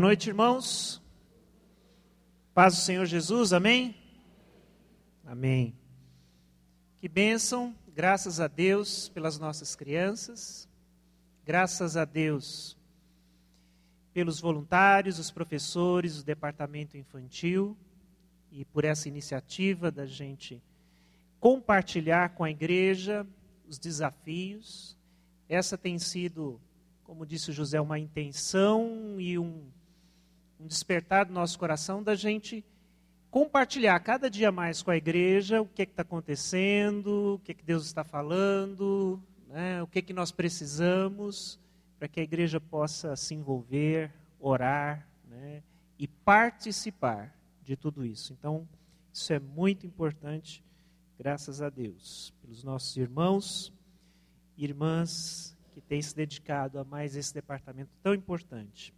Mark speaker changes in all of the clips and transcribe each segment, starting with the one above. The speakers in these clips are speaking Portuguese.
Speaker 1: Boa noite, irmãos. Paz do Senhor Jesus, amém? Amém. Que bênção, graças a Deus pelas nossas crianças, graças a Deus pelos voluntários, os professores, o departamento infantil e por essa iniciativa da gente compartilhar com a igreja os desafios. Essa tem sido, como disse o José, uma intenção e um um despertar do nosso coração da gente compartilhar cada dia mais com a igreja o que é está acontecendo, o que, é que Deus está falando, né, o que, é que nós precisamos para que a igreja possa se envolver, orar né, e participar de tudo isso. Então, isso é muito importante, graças a Deus, pelos nossos irmãos e irmãs que têm se dedicado a mais esse departamento tão importante.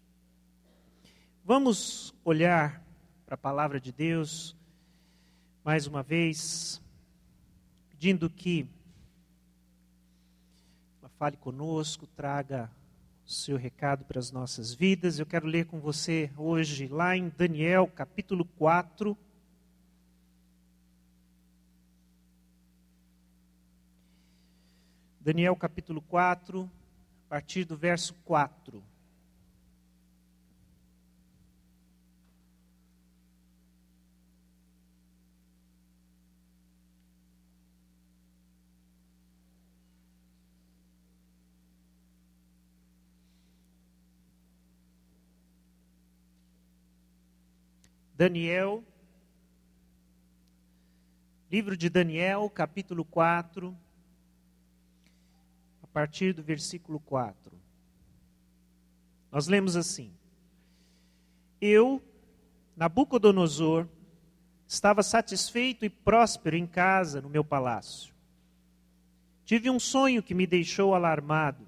Speaker 1: Vamos olhar para a palavra de Deus mais uma vez, pedindo que ela fale conosco, traga o seu recado para as nossas vidas. Eu quero ler com você hoje, lá em Daniel, capítulo 4. Daniel capítulo 4, a partir do verso 4. Daniel, livro de Daniel, capítulo 4, a partir do versículo 4. Nós lemos assim: Eu, Nabucodonosor, estava satisfeito e próspero em casa no meu palácio. Tive um sonho que me deixou alarmado.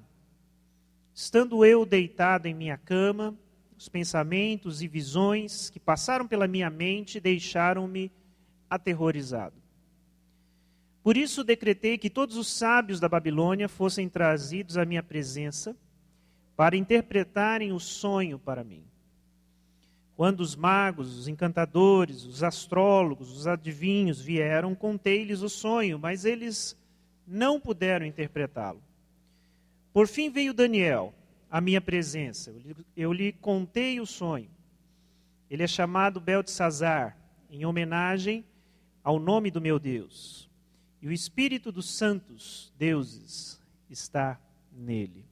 Speaker 1: Estando eu deitado em minha cama, os pensamentos e visões que passaram pela minha mente deixaram-me aterrorizado. Por isso decretei que todos os sábios da Babilônia fossem trazidos à minha presença para interpretarem o sonho para mim. Quando os magos, os encantadores, os astrólogos, os adivinhos vieram, contei-lhes o sonho, mas eles não puderam interpretá-lo. Por fim veio Daniel a minha presença. Eu lhe, contei o sonho. Ele é chamado Beltesazar, em homenagem ao nome do meu Deus. E o espírito dos santos deuses está nele.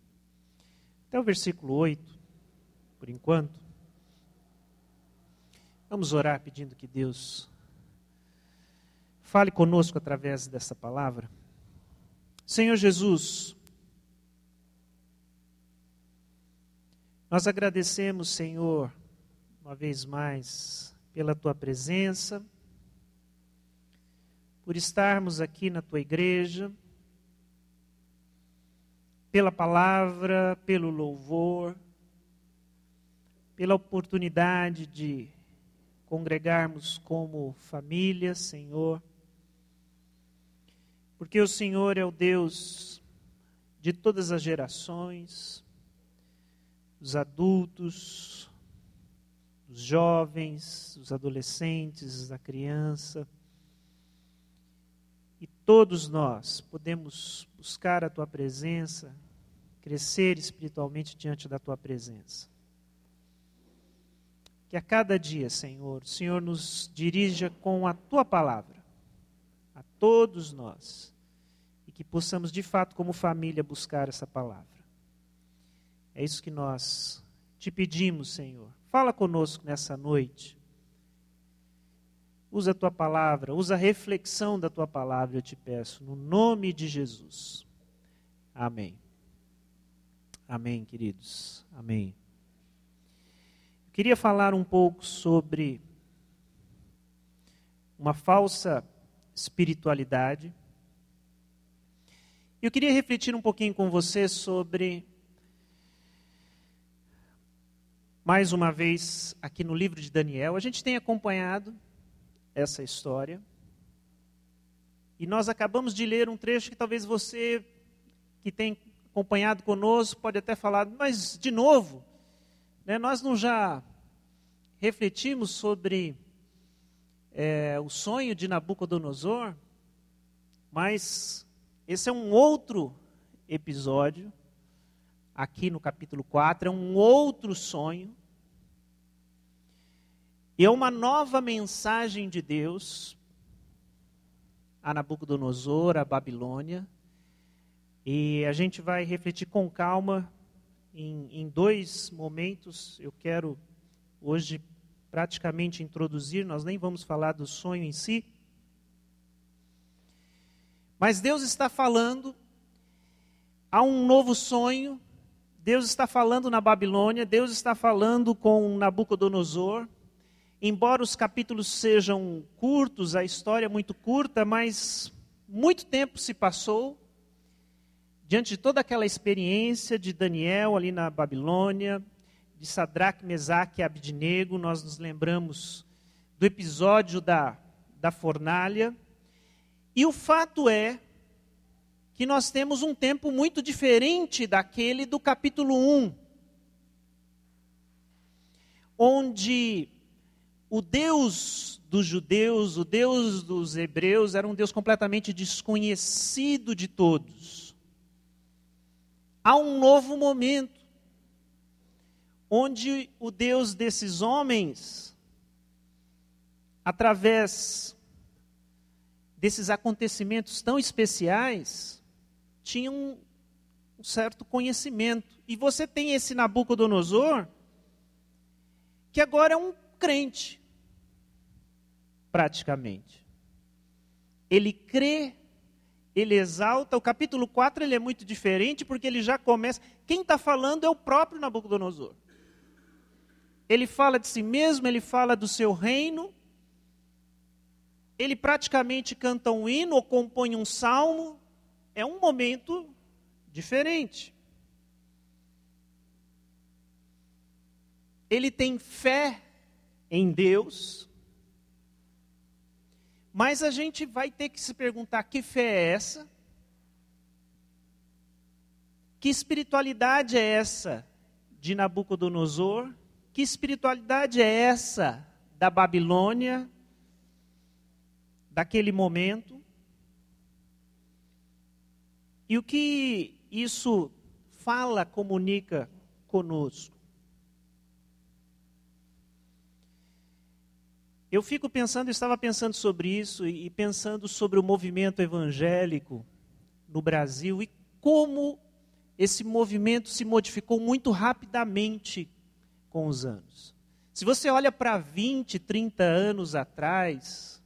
Speaker 1: Até o versículo 8, por enquanto. Vamos orar pedindo que Deus fale conosco através dessa palavra. Senhor Jesus, Nós agradecemos, Senhor, uma vez mais, pela tua presença, por estarmos aqui na tua igreja, pela palavra, pelo louvor, pela oportunidade de congregarmos como família, Senhor. Porque o Senhor é o Deus de todas as gerações, os adultos, os jovens, os adolescentes, a criança. E todos nós podemos buscar a tua presença, crescer espiritualmente diante da tua presença. Que a cada dia, Senhor, o Senhor nos dirija com a tua palavra, a todos nós, e que possamos de fato, como família, buscar essa palavra. É isso que nós te pedimos, Senhor. Fala conosco nessa noite. Usa a tua palavra, usa a reflexão da tua palavra, eu te peço, no nome de Jesus. Amém. Amém, queridos. Amém. Eu queria falar um pouco sobre uma falsa espiritualidade. Eu queria refletir um pouquinho com você sobre mais uma vez aqui no livro de Daniel. A gente tem acompanhado essa história. E nós acabamos de ler um trecho que talvez você que tem acompanhado conosco pode até falar, mas de novo, né, nós não já refletimos sobre é, o sonho de Nabucodonosor, mas esse é um outro episódio, aqui no capítulo 4, é um outro sonho. E é uma nova mensagem de Deus a Nabucodonosor, a Babilônia. E a gente vai refletir com calma em, em dois momentos. Eu quero hoje praticamente introduzir, nós nem vamos falar do sonho em si. Mas Deus está falando, há um novo sonho, Deus está falando na Babilônia, Deus está falando com Nabucodonosor. Embora os capítulos sejam curtos, a história é muito curta, mas muito tempo se passou diante de toda aquela experiência de Daniel ali na Babilônia, de Sadraque, Mesaque e Abidnego, nós nos lembramos do episódio da, da fornalha. E o fato é que nós temos um tempo muito diferente daquele do capítulo 1, onde o Deus dos judeus, o Deus dos hebreus, era um Deus completamente desconhecido de todos. Há um novo momento, onde o Deus desses homens, através desses acontecimentos tão especiais, tinha um, um certo conhecimento. E você tem esse Nabucodonosor, que agora é um crente praticamente. Ele crê, ele exalta. O capítulo 4 ele é muito diferente porque ele já começa. Quem está falando é o próprio Nabucodonosor. Ele fala de si mesmo, ele fala do seu reino. Ele praticamente canta um hino ou compõe um salmo. É um momento diferente. Ele tem fé em Deus, mas a gente vai ter que se perguntar: que fé é essa? Que espiritualidade é essa de Nabucodonosor? Que espiritualidade é essa da Babilônia, daquele momento? E o que isso fala, comunica conosco? Eu fico pensando, estava pensando sobre isso e pensando sobre o movimento evangélico no Brasil e como esse movimento se modificou muito rapidamente com os anos. Se você olha para 20, 30 anos atrás,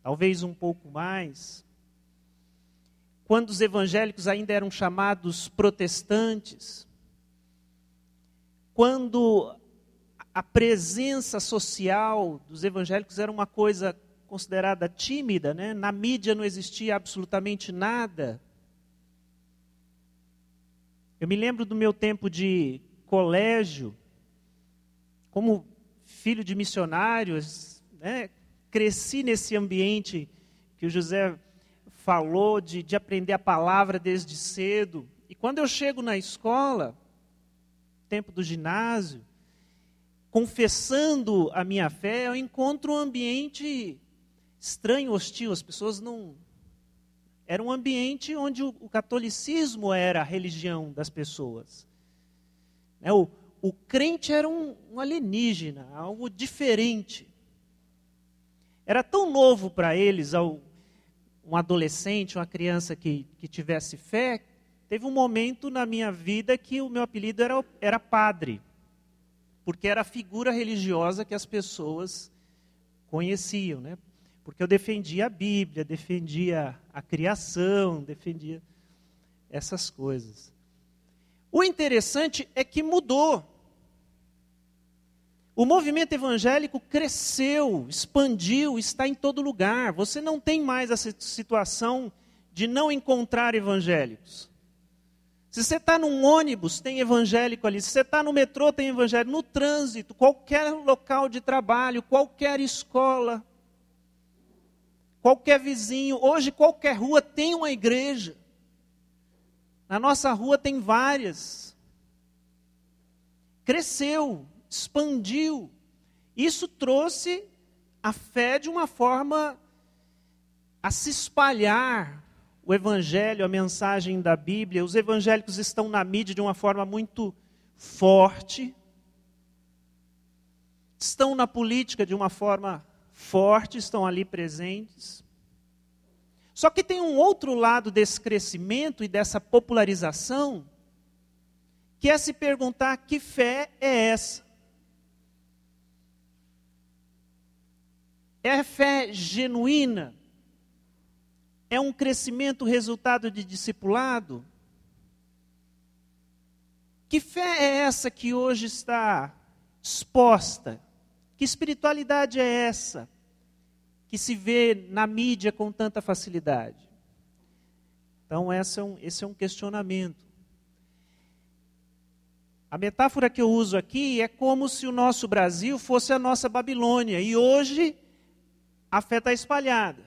Speaker 1: talvez um pouco mais, quando os evangélicos ainda eram chamados protestantes, quando a presença social dos evangélicos era uma coisa considerada tímida, né? na mídia não existia absolutamente nada. Eu me lembro do meu tempo de colégio, como filho de missionários, né? cresci nesse ambiente que o José falou, de, de aprender a palavra desde cedo. E quando eu chego na escola, tempo do ginásio, confessando a minha fé, eu encontro um ambiente estranho, hostil. As pessoas não. Era um ambiente onde o, o catolicismo era a religião das pessoas. É, o, o crente era um, um alienígena, algo diferente. Era tão novo para eles, ao, um adolescente, uma criança que, que tivesse fé. Teve um momento na minha vida que o meu apelido era, era padre porque era a figura religiosa que as pessoas conheciam, né? Porque eu defendia a Bíblia, defendia a criação, defendia essas coisas. O interessante é que mudou. O movimento evangélico cresceu, expandiu, está em todo lugar. Você não tem mais essa situação de não encontrar evangélicos. Se você está num ônibus, tem evangélico ali. Se você está no metrô, tem evangélico. No trânsito, qualquer local de trabalho, qualquer escola, qualquer vizinho. Hoje, qualquer rua tem uma igreja. Na nossa rua tem várias. Cresceu, expandiu. Isso trouxe a fé de uma forma a se espalhar o evangelho, a mensagem da Bíblia. Os evangélicos estão na mídia de uma forma muito forte. Estão na política de uma forma forte, estão ali presentes. Só que tem um outro lado desse crescimento e dessa popularização, que é se perguntar que fé é essa? É fé genuína? É um crescimento resultado de discipulado? Que fé é essa que hoje está exposta? Que espiritualidade é essa que se vê na mídia com tanta facilidade? Então, esse é um, esse é um questionamento. A metáfora que eu uso aqui é como se o nosso Brasil fosse a nossa Babilônia e hoje a fé está espalhada.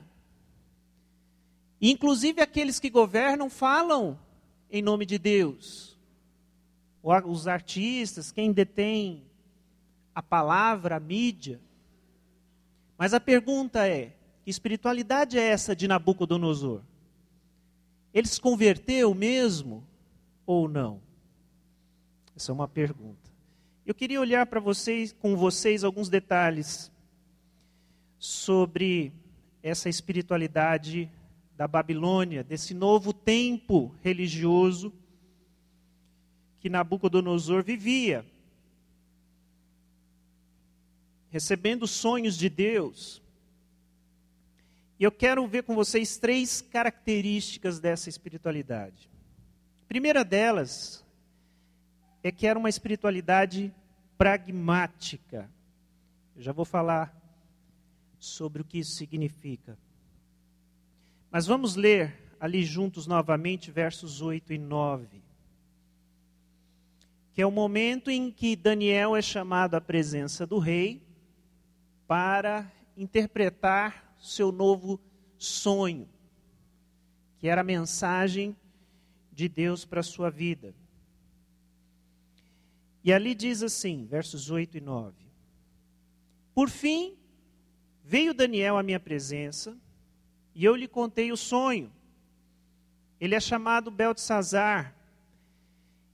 Speaker 1: Inclusive aqueles que governam falam em nome de Deus. Os artistas, quem detém a palavra, a mídia. Mas a pergunta é: que espiritualidade é essa de Nabucodonosor? Ele se converteu mesmo ou não? Essa é uma pergunta. Eu queria olhar para vocês, com vocês, alguns detalhes sobre essa espiritualidade da Babilônia, desse novo tempo religioso que Nabucodonosor vivia, recebendo sonhos de Deus. E eu quero ver com vocês três características dessa espiritualidade. A primeira delas é que era uma espiritualidade pragmática. Eu já vou falar sobre o que isso significa. Mas vamos ler ali juntos novamente versos 8 e 9. Que é o momento em que Daniel é chamado à presença do rei para interpretar seu novo sonho, que era a mensagem de Deus para a sua vida. E ali diz assim, versos 8 e 9: Por fim, veio Daniel à minha presença e eu lhe contei o sonho. Ele é chamado Beltesazar,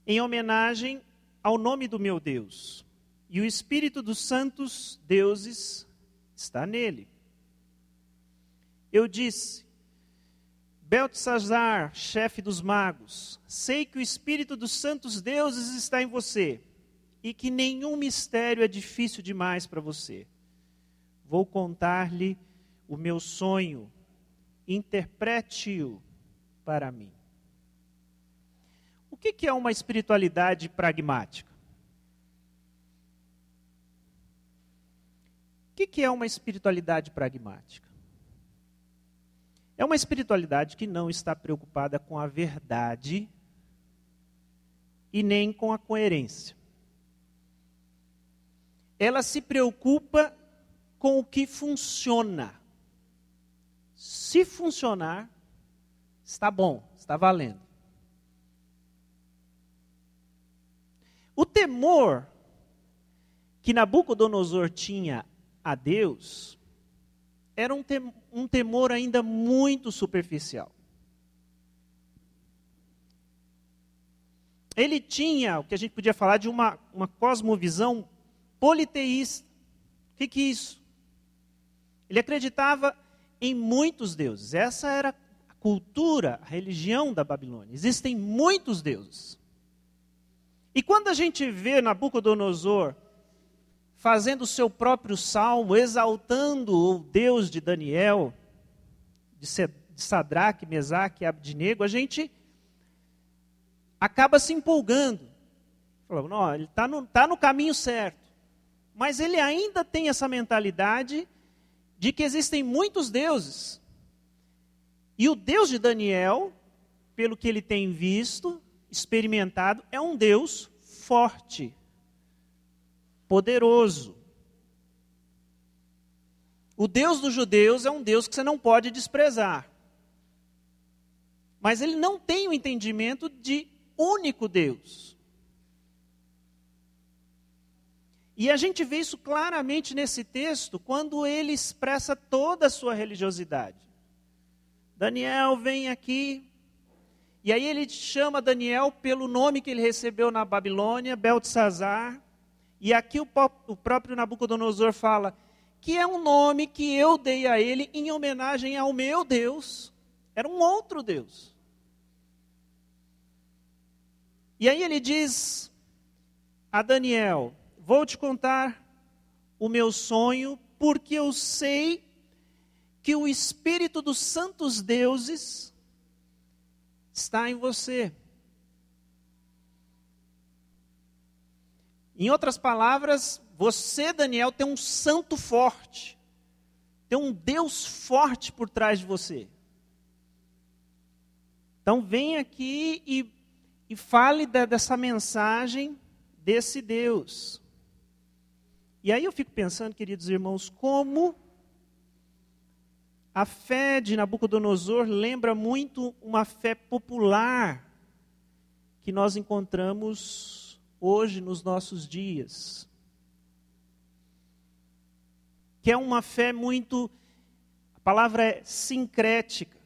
Speaker 1: em homenagem ao nome do meu Deus. E o espírito dos santos deuses está nele. Eu disse: Beltesazar, chefe dos magos, sei que o espírito dos santos deuses está em você e que nenhum mistério é difícil demais para você. Vou contar-lhe o meu sonho interprete-o para mim. O que, é uma espiritualidade pragmática? O que é uma espiritualidade pragmática? É uma espiritualidade que não está preocupada com a verdade e nem com a coerência. Ela se preocupa com o que funciona. Se funcionar, está bom, está valendo. O temor que Nabucodonosor tinha a Deus era um, tem, um temor ainda muito superficial. Ele tinha o que a gente podia falar de uma, uma cosmovisão politeísta. O que, que é isso? Ele acreditava em muitos deuses. Essa era a cultura, a religião da Babilônia. Existem muitos deuses. E quando a gente vê Nabucodonosor fazendo o seu próprio salmo, exaltando o Deus de Daniel, de Sadraque, Mesaque e Abdinego, a gente acaba se empolgando. Falando, não, ele está no, tá no caminho certo. Mas ele ainda tem essa mentalidade de que existem muitos deuses. E o Deus de Daniel, pelo que ele tem visto, experimentado, é um Deus forte, poderoso. O Deus dos judeus é um Deus que você não pode desprezar. Mas ele não tem o entendimento de único Deus. E a gente vê isso claramente nesse texto, quando ele expressa toda a sua religiosidade. Daniel vem aqui, e aí ele chama Daniel pelo nome que ele recebeu na Babilônia, Beltesazar. E aqui o, o próprio Nabucodonosor fala que é um nome que eu dei a ele em homenagem ao meu Deus. Era um outro Deus. E aí ele diz a Daniel: Vou te contar o meu sonho, porque eu sei que o Espírito dos santos deuses está em você. Em outras palavras, você, Daniel, tem um santo forte, tem um Deus forte por trás de você. Então, vem aqui e, e fale da, dessa mensagem desse Deus. E aí eu fico pensando, queridos irmãos, como a fé de Nabucodonosor lembra muito uma fé popular que nós encontramos hoje nos nossos dias. Que é uma fé muito, a palavra é sincrética,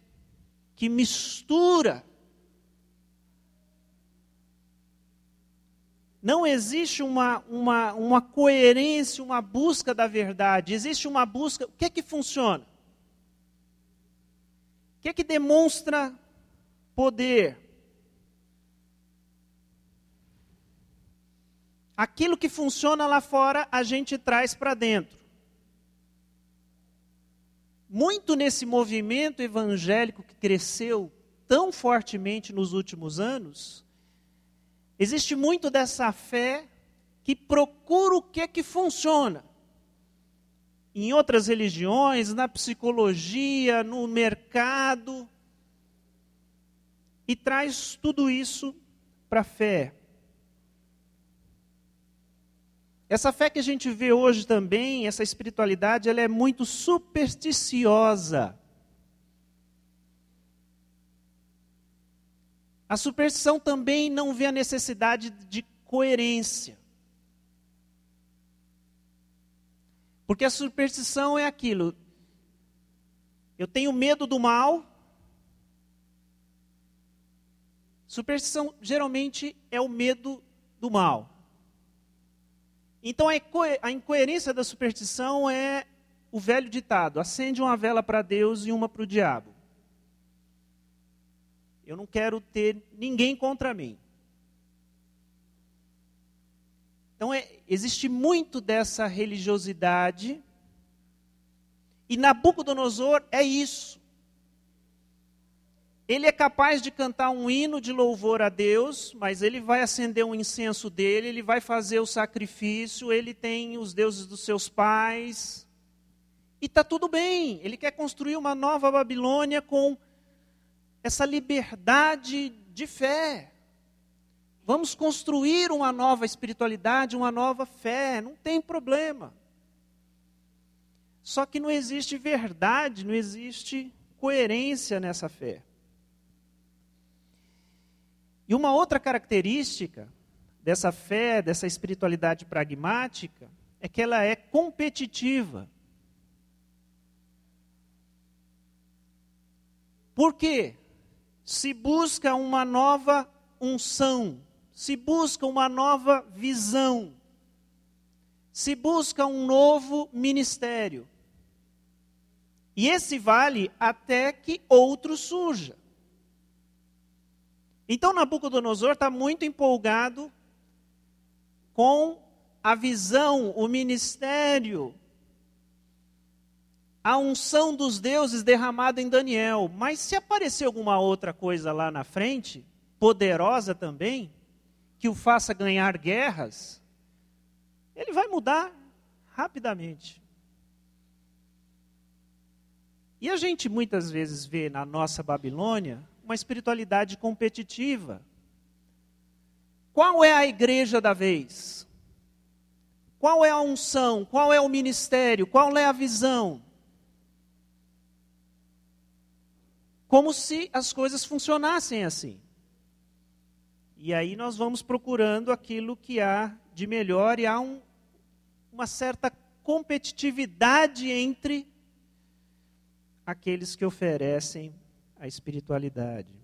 Speaker 1: que mistura. Não existe uma, uma, uma coerência, uma busca da verdade, existe uma busca. O que é que funciona? que é que demonstra poder? Aquilo que funciona lá fora, a gente traz para dentro. Muito nesse movimento evangélico que cresceu tão fortemente nos últimos anos, existe muito dessa fé que procura o que é que funciona em outras religiões, na psicologia, no mercado, e traz tudo isso para a fé. Essa fé que a gente vê hoje também, essa espiritualidade, ela é muito supersticiosa. A superstição também não vê a necessidade de coerência. Porque a superstição é aquilo. Eu tenho medo do mal. Superstição geralmente é o medo do mal. Então a incoerência da superstição é o velho ditado: acende uma vela para Deus e uma para o diabo. Eu não quero ter ninguém contra mim. Então, é, existe muito dessa religiosidade. E Nabucodonosor é isso. Ele é capaz de cantar um hino de louvor a Deus, mas ele vai acender um incenso dele, ele vai fazer o sacrifício, ele tem os deuses dos seus pais. E está tudo bem. Ele quer construir uma nova Babilônia com essa liberdade de fé. Vamos construir uma nova espiritualidade, uma nova fé, não tem problema. Só que não existe verdade, não existe coerência nessa fé. E uma outra característica dessa fé, dessa espiritualidade pragmática, é que ela é competitiva. Por quê? Se busca uma nova unção, se busca uma nova visão, se busca um novo ministério. E esse vale até que outro surja. Então Nabucodonosor está muito empolgado com a visão, o ministério, a unção dos deuses derramada em Daniel. Mas se aparecer alguma outra coisa lá na frente, poderosa também, que o faça ganhar guerras, ele vai mudar rapidamente. E a gente muitas vezes vê na nossa Babilônia uma espiritualidade competitiva. Qual é a igreja da vez? Qual é a unção? Qual é o ministério? Qual é a visão? Como se as coisas funcionassem assim. E aí nós vamos procurando aquilo que há de melhor e há um, uma certa competitividade entre aqueles que oferecem a espiritualidade.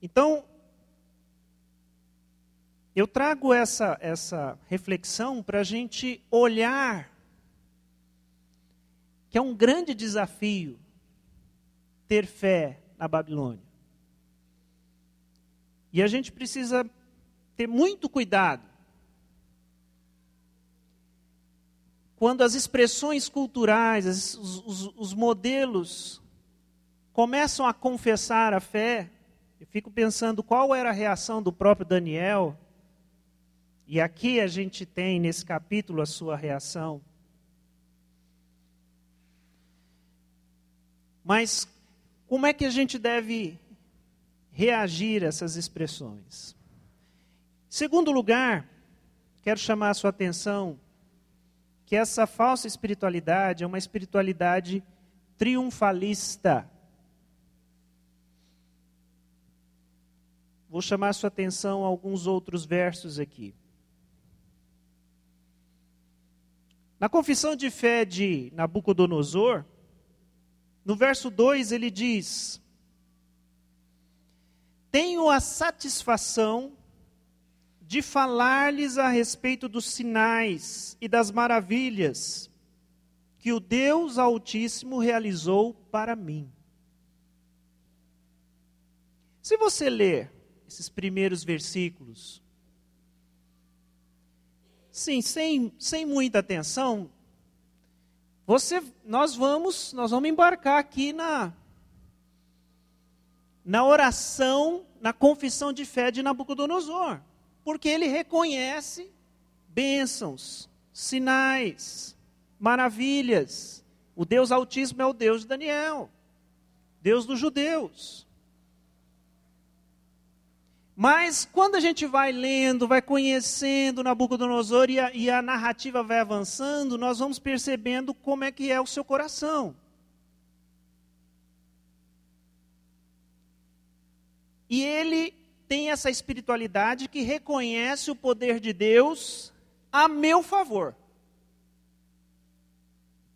Speaker 1: Então, eu trago essa, essa reflexão para a gente olhar que é um grande desafio ter fé na Babilônia. E a gente precisa ter muito cuidado quando as expressões culturais, os, os, os, modelos começam a confessar a fé, eu fico pensando qual era a reação do próprio Daniel, e aqui a gente tem nesse capítulo a sua reação. Mas como é que a gente deve reagir a essas expressões. Segundo lugar, quero chamar a sua atenção que essa falsa espiritualidade é uma espiritualidade triunfalista. Vou chamar a sua atenção a alguns outros versos aqui. Na confissão de fé de Nabucodonosor, no verso 2 ele diz: tenho a satisfação de falar-lhes a respeito dos sinais e das maravilhas que o Deus Altíssimo realizou para mim. Se você ler esses primeiros versículos, sim, sem, sem muita atenção, você, nós vamos, nós vamos embarcar aqui na na oração, na confissão de fé de Nabucodonosor, porque ele reconhece bênçãos, sinais, maravilhas. O Deus Altíssimo é o Deus de Daniel, Deus dos judeus. Mas quando a gente vai lendo, vai conhecendo Nabucodonosor e a, e a narrativa vai avançando, nós vamos percebendo como é que é o seu coração. E ele tem essa espiritualidade que reconhece o poder de Deus a meu favor.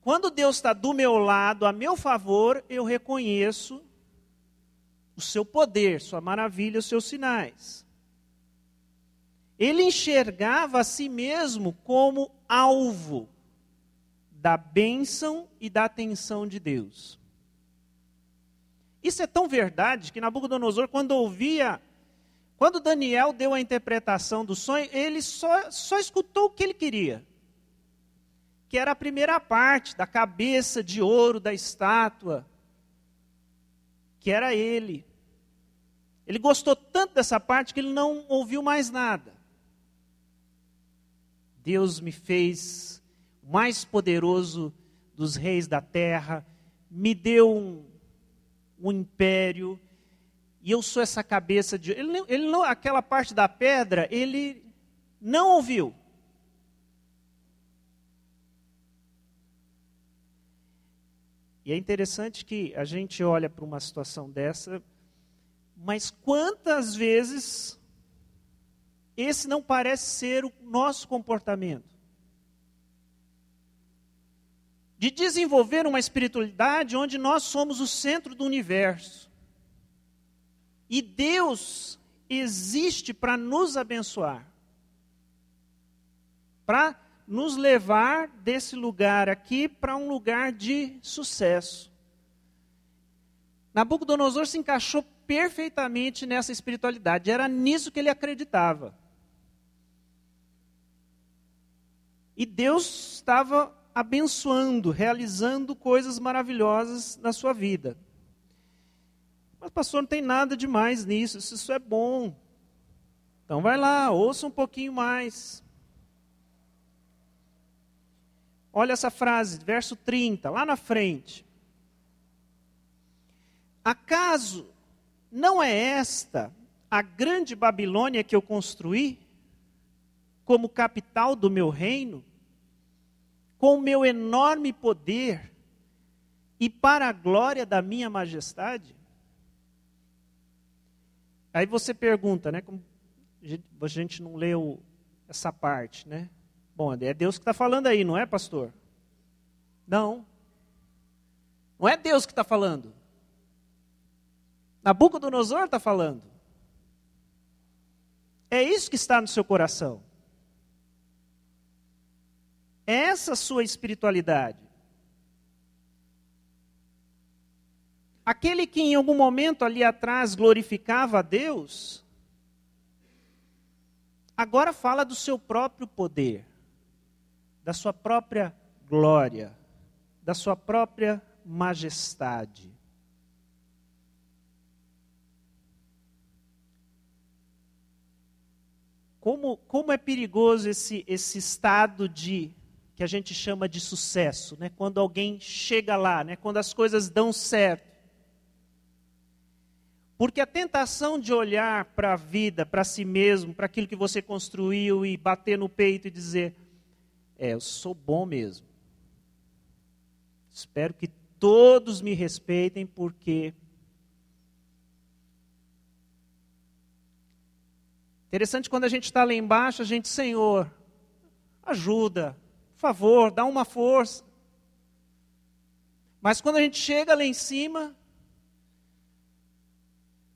Speaker 1: Quando Deus está do meu lado, a meu favor, eu reconheço o seu poder, sua maravilha, os seus sinais. Ele enxergava a si mesmo como alvo da bênção e da atenção de Deus. Isso é tão verdade que Nabucodonosor, quando ouvia, quando Daniel deu a interpretação do sonho, ele só, só escutou o que ele queria. Que era a primeira parte da cabeça de ouro da estátua, que era ele. Ele gostou tanto dessa parte que ele não ouviu mais nada. Deus me fez o mais poderoso dos reis da terra, me deu um, um império, e eu sou essa cabeça de. Ele, ele não, aquela parte da pedra, ele não ouviu. E é interessante que a gente olha para uma situação dessa, mas quantas vezes esse não parece ser o nosso comportamento? de desenvolver uma espiritualidade onde nós somos o centro do universo. E Deus existe para nos abençoar, para nos levar desse lugar aqui para um lugar de sucesso. Nabucodonosor se encaixou perfeitamente nessa espiritualidade, era nisso que ele acreditava. E Deus estava abençoando, realizando coisas maravilhosas na sua vida. Mas, pastor, não tem nada demais nisso, isso é bom. Então, vai lá, ouça um pouquinho mais. Olha essa frase, verso 30, lá na frente. Acaso não é esta a grande Babilônia que eu construí como capital do meu reino? com o meu enorme poder e para a glória da minha majestade? Aí você pergunta, né? Como a gente não leu essa parte, né? Bom, é Deus que está falando aí, não é, pastor? Não. Não é Deus que está falando. Nabucodonosor está falando. É isso que está no seu coração. É essa sua espiritualidade. Aquele que em algum momento ali atrás glorificava a Deus, agora fala do seu próprio poder, da sua própria glória, da sua própria majestade. Como, como é perigoso esse, esse estado de que a gente chama de sucesso, né? quando alguém chega lá, né? quando as coisas dão certo. Porque a tentação de olhar para a vida, para si mesmo, para aquilo que você construiu e bater no peito e dizer: É, eu sou bom mesmo. Espero que todos me respeitem, porque. Interessante quando a gente está lá embaixo, a gente, Senhor, ajuda, por favor, dá uma força. Mas quando a gente chega lá em cima,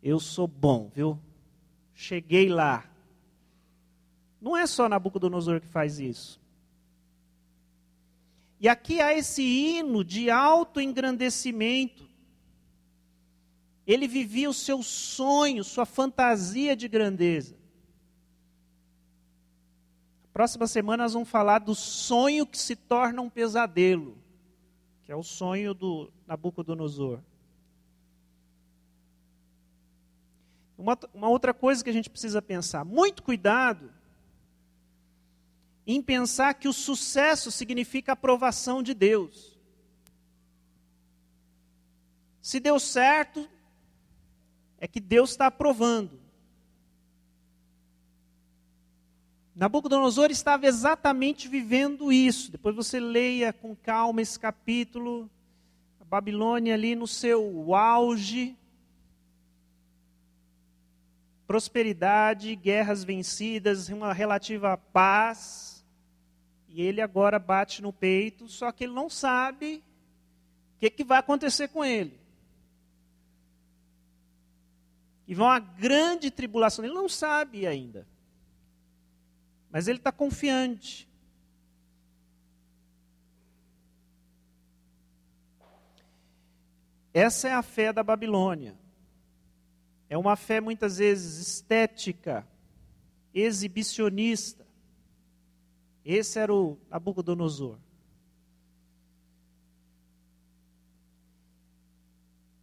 Speaker 1: eu sou bom, viu? Cheguei lá. Não é só Nabucodonosor que faz isso. E aqui há esse hino de autoengrandecimento. Ele vivia o seu sonho, sua fantasia de grandeza. Próxima semana nós vamos falar do sonho que se torna um pesadelo, que é o sonho do Nabucodonosor. Uma, uma outra coisa que a gente precisa pensar: muito cuidado em pensar que o sucesso significa aprovação de Deus. Se deu certo, é que Deus está aprovando. Nabucodonosor estava exatamente vivendo isso. Depois você leia com calma esse capítulo. A Babilônia ali no seu auge prosperidade, guerras vencidas, uma relativa paz. E ele agora bate no peito, só que ele não sabe o que, que vai acontecer com ele. E vão uma grande tribulação, ele não sabe ainda. Mas ele está confiante. Essa é a fé da Babilônia. É uma fé muitas vezes estética, exibicionista. Esse era o Nabucodonosor.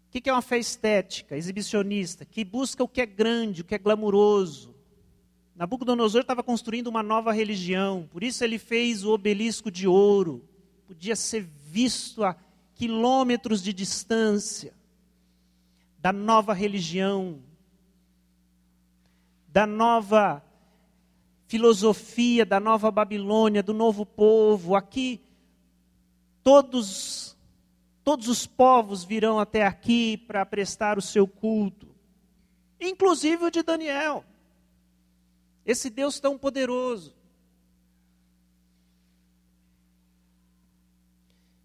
Speaker 1: O que é uma fé estética, exibicionista? Que busca o que é grande, o que é glamuroso. Nabucodonosor estava construindo uma nova religião, por isso ele fez o obelisco de ouro. Podia ser visto a quilômetros de distância da nova religião, da nova filosofia, da nova Babilônia, do novo povo. Aqui, todos, todos os povos virão até aqui para prestar o seu culto, inclusive o de Daniel. Esse Deus tão poderoso.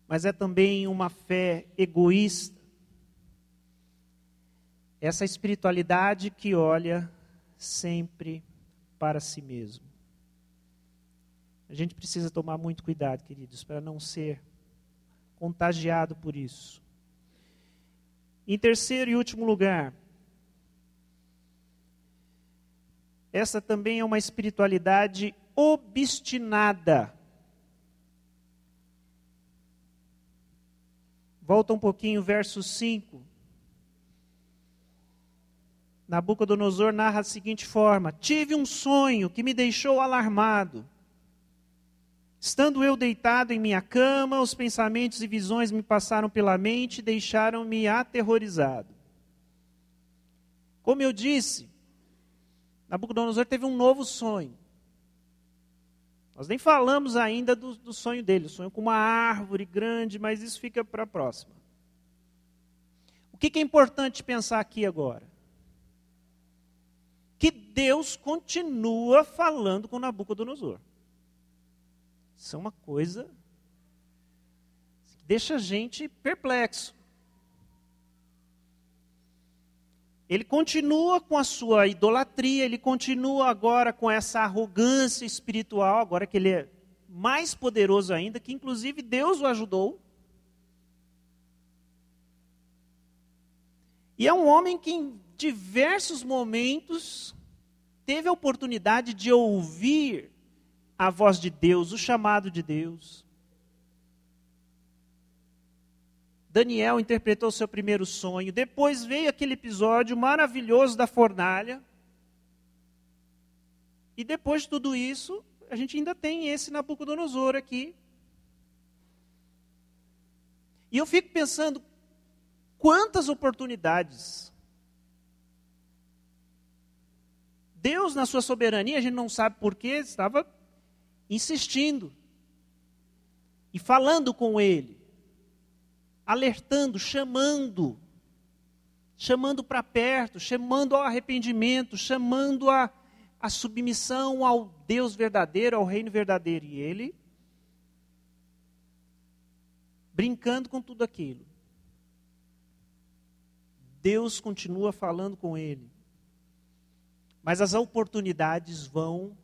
Speaker 1: Mas é também uma fé egoísta, essa espiritualidade que olha sempre para si mesmo. A gente precisa tomar muito cuidado, queridos, para não ser contagiado por isso. Em terceiro e último lugar, essa também é uma espiritualidade obstinada. Volta um pouquinho, verso 5. Nabucodonosor narra da seguinte forma: Tive um sonho que me deixou alarmado. Estando eu deitado em minha cama, os pensamentos e visões me passaram pela mente e deixaram-me aterrorizado. Como eu disse, Nabucodonosor teve um novo sonho. Nós nem falamos ainda do, do sonho dele, sonho com uma árvore grande, mas isso fica para a próxima. O que, que é importante pensar aqui agora? que Deus continua falando com Nabucodonosor. Isso é uma coisa que deixa a gente perplexo. Ele continua com a sua idolatria, ele continua agora com essa arrogância espiritual, agora que ele é mais poderoso ainda, que inclusive Deus o ajudou. E é um homem que em diversos momentos teve a oportunidade de ouvir a voz de Deus, o chamado de Deus. Daniel interpretou seu primeiro sonho. Depois veio aquele episódio maravilhoso da fornalha. E depois de tudo isso, a gente ainda tem esse Nabucodonosor aqui. E eu fico pensando, quantas oportunidades Deus, na sua soberania, a gente não sabe porquê, estava insistindo e falando com ele alertando, chamando, chamando para perto, chamando ao arrependimento, chamando a, a submissão ao Deus verdadeiro, ao reino verdadeiro. E ele brincando com tudo aquilo. Deus continua falando com ele. Mas as oportunidades vão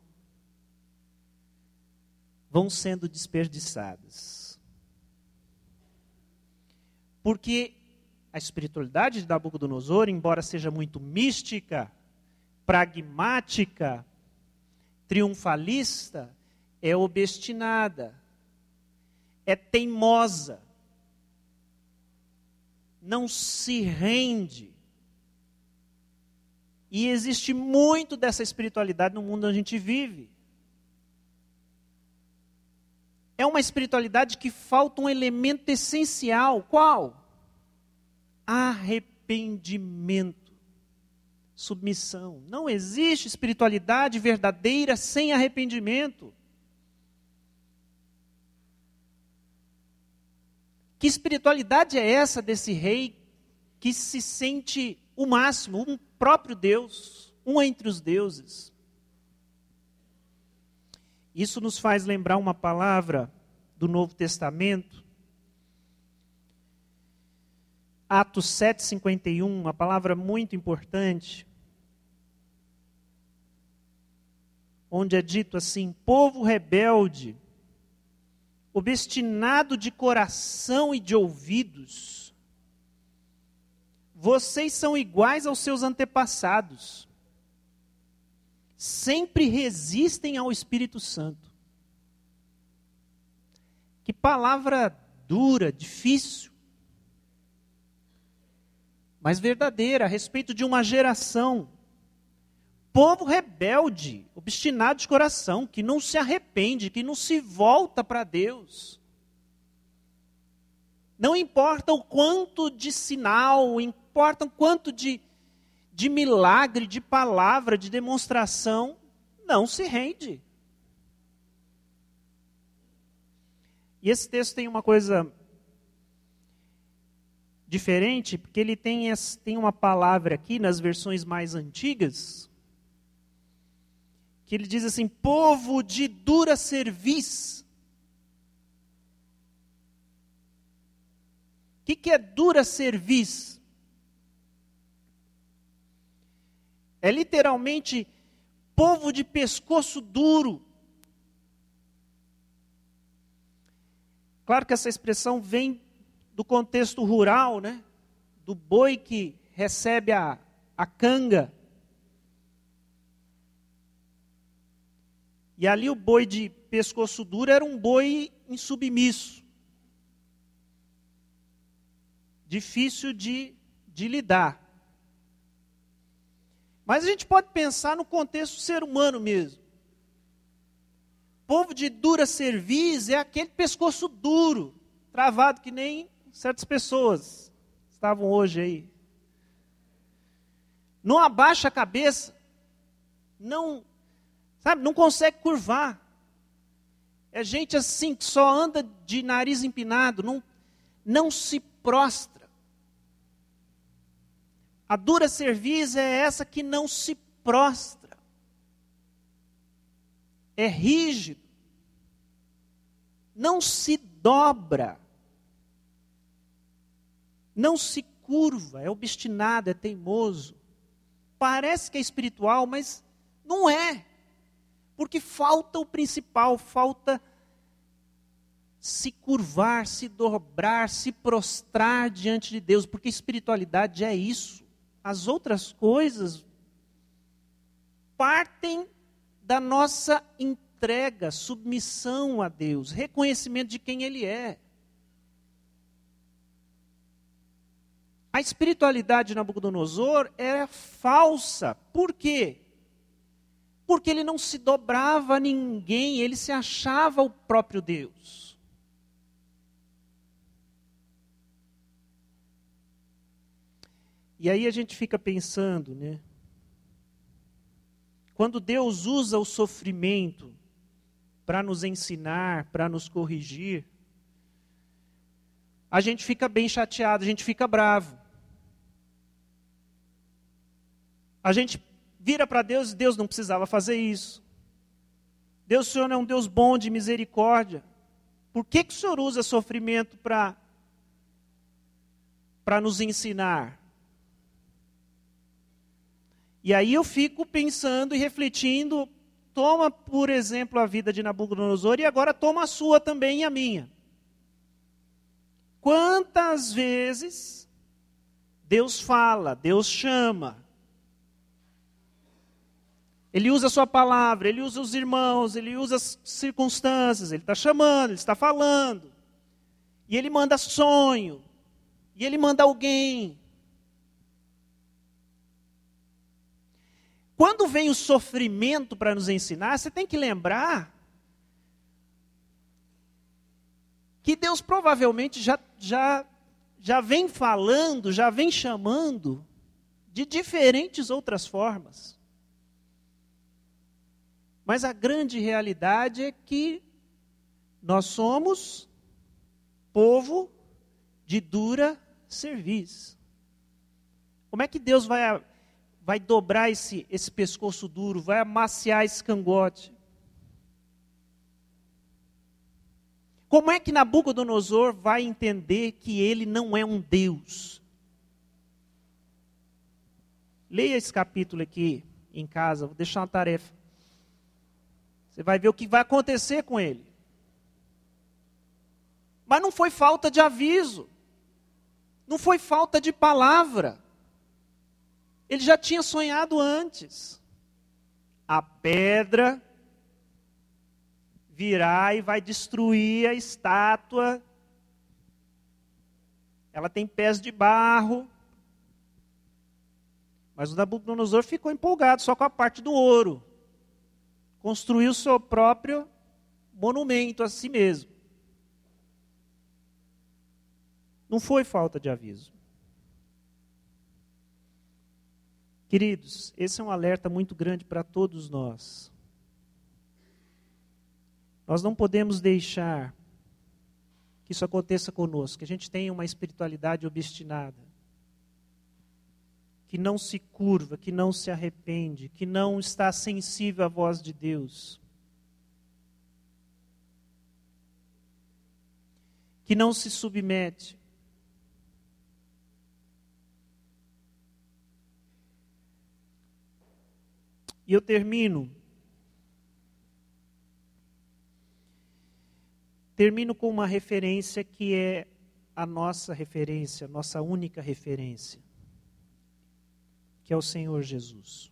Speaker 1: vão sendo desperdiçadas. Porque a espiritualidade de Nabucodonosor, embora seja muito mística, pragmática, triunfalista, é obstinada, é teimosa, não se rende. E existe muito dessa espiritualidade no mundo onde a gente vive. É uma espiritualidade que falta um elemento essencial. Qual? Arrependimento. Submissão. Não existe espiritualidade verdadeira sem arrependimento. Que espiritualidade é essa desse rei que se sente o máximo, um próprio Deus, um entre os deuses? Isso nos faz lembrar uma palavra do Novo Testamento. Atos 7,51, uma palavra muito importante, onde é dito assim: povo rebelde, obstinado de coração e de ouvidos, vocês são iguais aos seus antepassados sempre resistem ao Espírito Santo. Que palavra dura, difícil, mas verdadeira a respeito de uma geração. Povo rebelde, obstinado de coração, que não se arrepende, que não se volta para Deus. Não importa o quanto de sinal, importa o quanto de de milagre, de palavra, de demonstração, não se rende. E esse texto tem uma coisa diferente, porque ele tem, tem uma palavra aqui nas versões mais antigas, que ele diz assim: povo de dura cerviz. O que, que é dura cerviz? É literalmente povo de pescoço duro. Claro que essa expressão vem do contexto rural, né? Do boi que recebe a, a canga. E ali o boi de pescoço duro era um boi insubmisso. Difícil de, de lidar. Mas a gente pode pensar no contexto ser humano mesmo. Povo de dura cerviz é aquele pescoço duro, travado que nem certas pessoas estavam hoje aí. Não abaixa a cabeça, não, sabe, não consegue curvar. É gente assim que só anda de nariz empinado, não, não se prostra. A dura cerviz é essa que não se prostra. É rígido. Não se dobra. Não se curva, é obstinado, é teimoso. Parece que é espiritual, mas não é. Porque falta o principal, falta se curvar, se dobrar, se prostrar diante de Deus, porque espiritualidade é isso. As outras coisas partem da nossa entrega, submissão a Deus, reconhecimento de quem Ele é. A espiritualidade de Nabucodonosor era falsa. Por quê? Porque ele não se dobrava a ninguém, ele se achava o próprio Deus. E aí a gente fica pensando, né? Quando Deus usa o sofrimento para nos ensinar, para nos corrigir, a gente fica bem chateado, a gente fica bravo. A gente vira para Deus e Deus não precisava fazer isso. Deus, o Senhor é um Deus bom de misericórdia. Por que, que o Senhor usa sofrimento para nos ensinar? E aí eu fico pensando e refletindo, toma por exemplo a vida de Nabucodonosor e agora toma a sua também e a minha. Quantas vezes Deus fala, Deus chama, ele usa a sua palavra, ele usa os irmãos, ele usa as circunstâncias, ele está chamando, ele está falando. E ele manda sonho, e ele manda alguém, Quando vem o sofrimento para nos ensinar, você tem que lembrar que Deus provavelmente já, já, já vem falando, já vem chamando de diferentes outras formas. Mas a grande realidade é que nós somos povo de dura serviço. Como é que Deus vai vai dobrar esse, esse pescoço duro, vai amaciar esse cangote. Como é que Nabucodonosor vai entender que ele não é um Deus? Leia esse capítulo aqui em casa, vou deixar uma tarefa. Você vai ver o que vai acontecer com ele. Mas não foi falta de aviso, não foi falta de palavra. Ele já tinha sonhado antes. A pedra virá e vai destruir a estátua. Ela tem pés de barro. Mas o Nabucodonosor ficou empolgado só com a parte do ouro. Construiu seu próprio monumento a si mesmo. Não foi falta de aviso. Queridos, esse é um alerta muito grande para todos nós. Nós não podemos deixar que isso aconteça conosco, que a gente tenha uma espiritualidade obstinada, que não se curva, que não se arrepende, que não está sensível à voz de Deus. Que não se submete. E eu termino. Termino com uma referência que é a nossa referência, nossa única referência, que é o Senhor Jesus.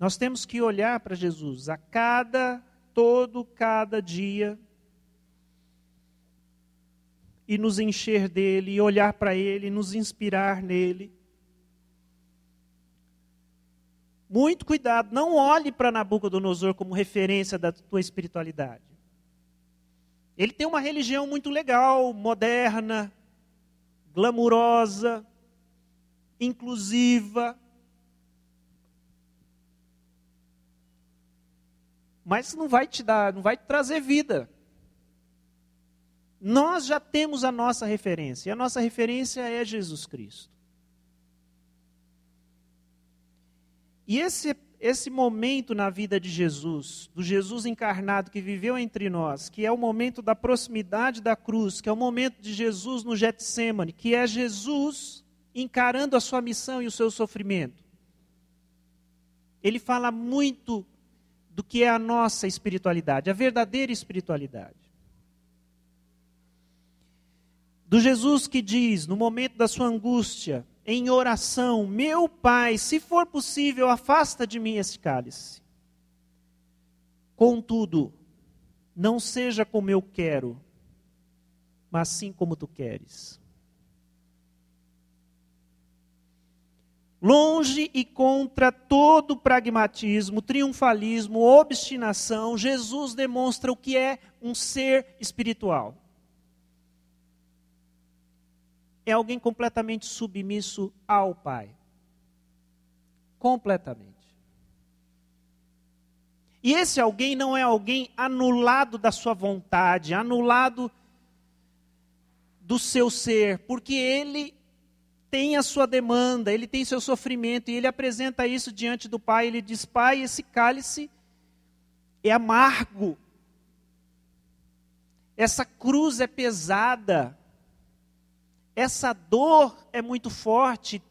Speaker 1: Nós temos que olhar para Jesus a cada, todo, cada dia, e nos encher dele, e olhar para ele, e nos inspirar nele. Muito cuidado, não olhe para Nabucodonosor como referência da tua espiritualidade. Ele tem uma religião muito legal, moderna, glamurosa, inclusiva. Mas não vai te dar, não vai te trazer vida. Nós já temos a nossa referência, e a nossa referência é Jesus Cristo. E esse, esse momento na vida de Jesus, do Jesus encarnado que viveu entre nós, que é o momento da proximidade da cruz, que é o momento de Jesus no Getsemane, que é Jesus encarando a sua missão e o seu sofrimento. Ele fala muito do que é a nossa espiritualidade, a verdadeira espiritualidade. Do Jesus que diz, no momento da sua angústia, em oração: Meu Pai, se for possível, afasta de mim esse cálice. Contudo, não seja como eu quero, mas sim como tu queres. Longe e contra todo pragmatismo, triunfalismo, obstinação, Jesus demonstra o que é um ser espiritual é alguém completamente submisso ao Pai. Completamente. E esse alguém não é alguém anulado da sua vontade, anulado do seu ser, porque ele tem a sua demanda, ele tem seu sofrimento, e ele apresenta isso diante do Pai. Ele diz: Pai, esse cálice é amargo, essa cruz é pesada, essa dor é muito forte,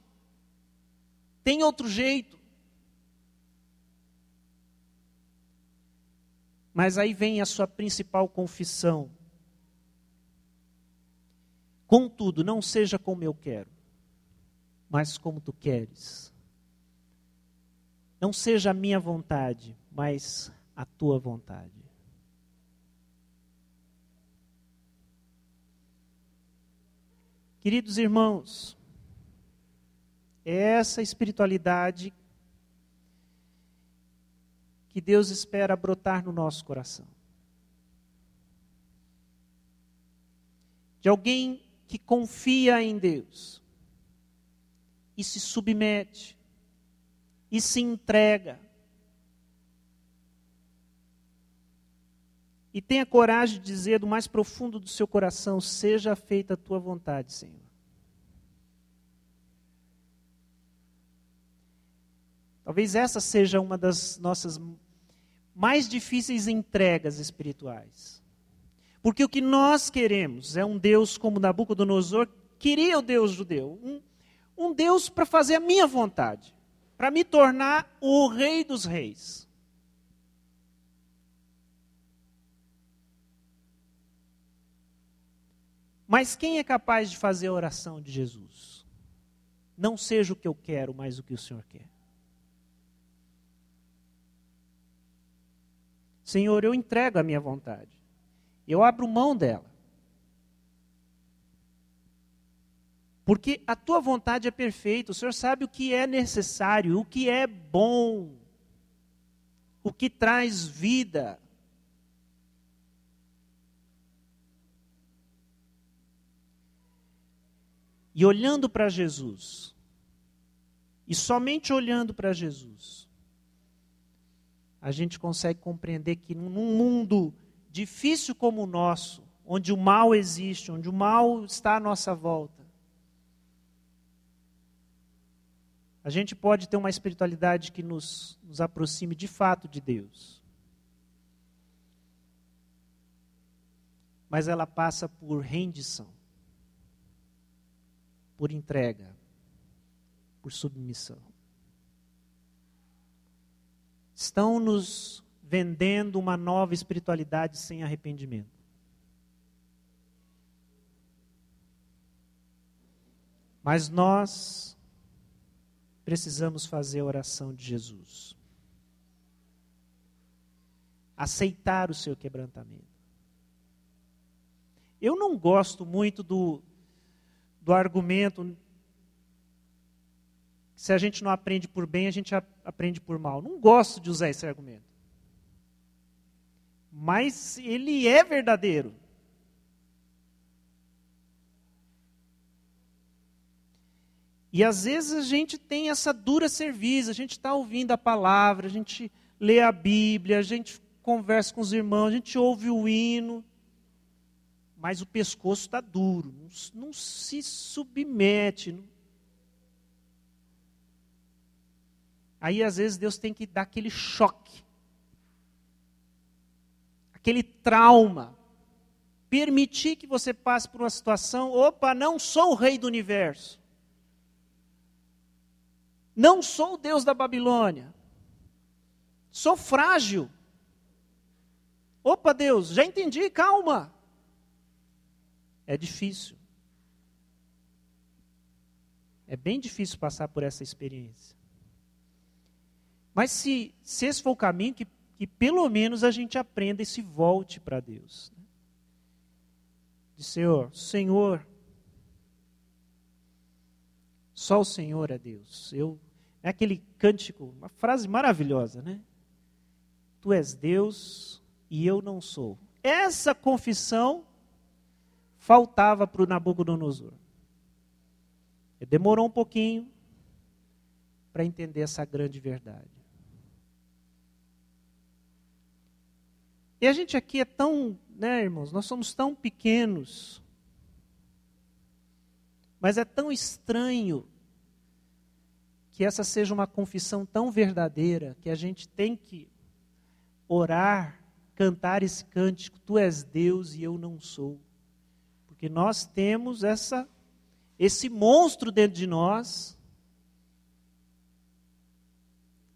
Speaker 1: tem outro jeito. Mas aí vem a sua principal confissão. Contudo, não seja como eu quero, mas como tu queres. Não seja a minha vontade, mas a tua vontade. Queridos irmãos, é essa espiritualidade que Deus espera brotar no nosso coração. De alguém que confia em Deus e se submete e se entrega. E tenha coragem de dizer do mais profundo do seu coração: seja feita a tua vontade, Senhor. Talvez essa seja uma das nossas mais difíceis entregas espirituais. Porque o que nós queremos é um Deus como Nabucodonosor queria o Deus judeu. Um, um Deus para fazer a minha vontade, para me tornar o rei dos reis. Mas quem é capaz de fazer a oração de Jesus? Não seja o que eu quero, mas o que o Senhor quer. Senhor, eu entrego a minha vontade. Eu abro mão dela. Porque a tua vontade é perfeita, o Senhor sabe o que é necessário, o que é bom, o que traz vida. E olhando para Jesus, e somente olhando para Jesus, a gente consegue compreender que num mundo difícil como o nosso, onde o mal existe, onde o mal está à nossa volta, a gente pode ter uma espiritualidade que nos, nos aproxime de fato de Deus. Mas ela passa por rendição por entrega, por submissão. Estão nos vendendo uma nova espiritualidade sem arrependimento. Mas nós precisamos fazer a oração de Jesus. Aceitar o seu quebrantamento. Eu não gosto muito do, do argumento se a gente não aprende por bem, a gente aprende por mal. Não gosto de usar esse argumento. Mas ele é verdadeiro. E às vezes a gente tem essa dura serviço, a gente está ouvindo a palavra, a gente lê a Bíblia, a gente conversa com os irmãos, a gente ouve o hino mas o pescoço está duro, não, não, se submete. Não... Aí às vezes Deus tem que dar aquele choque, aquele trauma, permitir que você passe por uma situação, opa, não sou o rei do universo. Não sou o Deus da Babilônia. Sou frágil. Opa, Deus, já entendi, calma. É difícil. É bem difícil passar por essa experiência. Mas se, se esse for o caminho, que, que pelo menos a gente aprenda e se volte para Deus. Né? De Senhor, Senhor, só o Senhor é Deus. Eu, é aquele cântico, uma frase maravilhosa, né? Tu és Deus e eu não sou. Essa confissão faltava para o Nabucodonosor. Ele demorou um pouquinho para entender essa grande verdade. E a gente aqui é tão, né, irmãos, nós somos tão pequenos, mas é tão estranho que essa seja uma confissão tão verdadeira que a gente tem que orar, cantar esse cântico: Tu és Deus e eu não sou. Porque nós temos essa esse monstro dentro de nós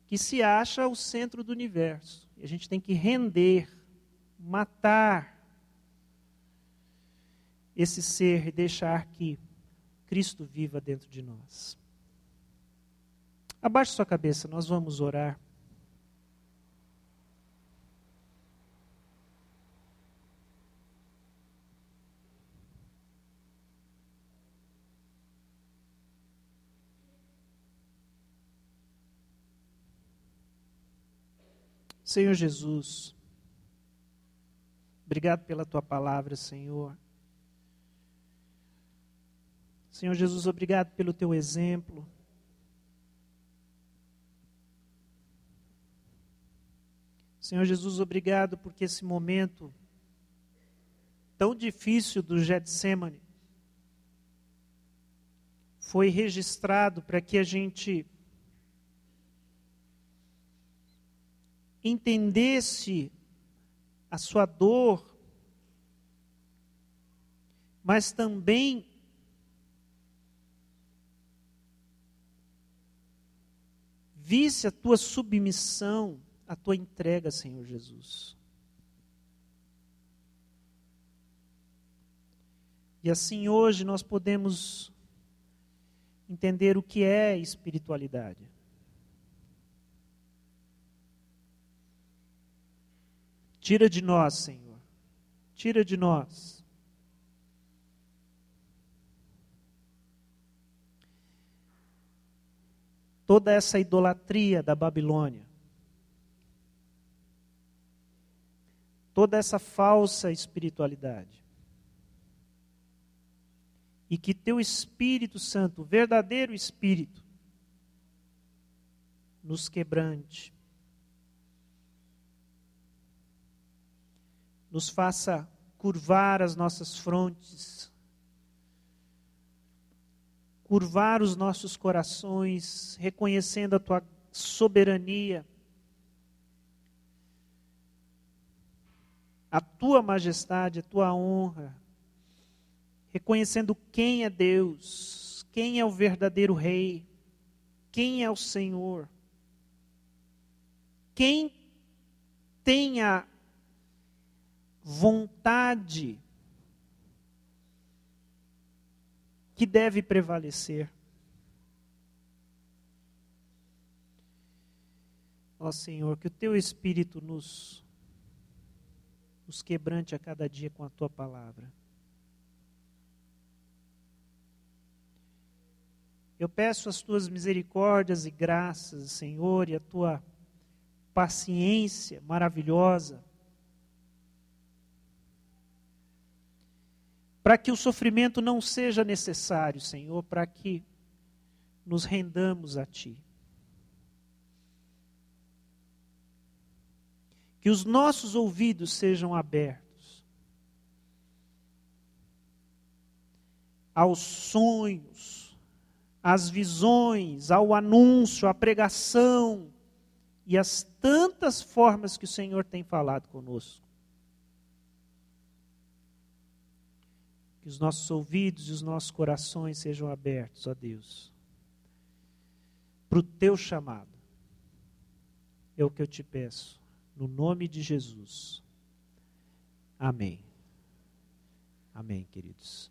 Speaker 1: que se acha o centro do universo. E a gente tem que render matar esse ser e deixar que Cristo viva dentro de nós. Abaixe sua cabeça, nós vamos orar. Senhor Jesus, Obrigado pela tua palavra, Senhor. Senhor Jesus, obrigado pelo teu exemplo. Senhor Jesus, obrigado porque esse momento tão difícil do Getsemane foi registrado para que a gente entendesse a sua dor, mas também visse a tua submissão, a tua entrega, Senhor Jesus. E assim hoje nós podemos entender o que é espiritualidade. Tira de nós, Senhor. Tira de nós. Toda essa idolatria da Babilônia. Toda essa falsa espiritualidade. E que teu Espírito Santo, o verdadeiro Espírito, nos quebrante nos faça curvar as nossas frontes, curvar os nossos corações, reconhecendo a tua soberania, a tua majestade, a tua honra, reconhecendo quem é Deus, quem é o verdadeiro Rei, quem é o Senhor, quem tem a vontade que deve prevalecer. Ó Senhor, que o teu Espírito nos, nos quebrante a cada dia com a tua palavra. Eu peço as tuas misericórdias e graças, Senhor, e a tua paciência maravilhosa para que o sofrimento não seja necessário, Senhor, para que nos rendamos a Ti. Que os nossos ouvidos sejam abertos aos sonhos, às visões, ao anúncio, à pregação e as tantas formas que o Senhor tem falado conosco. Que os nossos ouvidos e os nossos corações sejam abertos, ó Deus, para o teu chamado. É o que eu te peço, no nome de Jesus. Amém. Amém, queridos.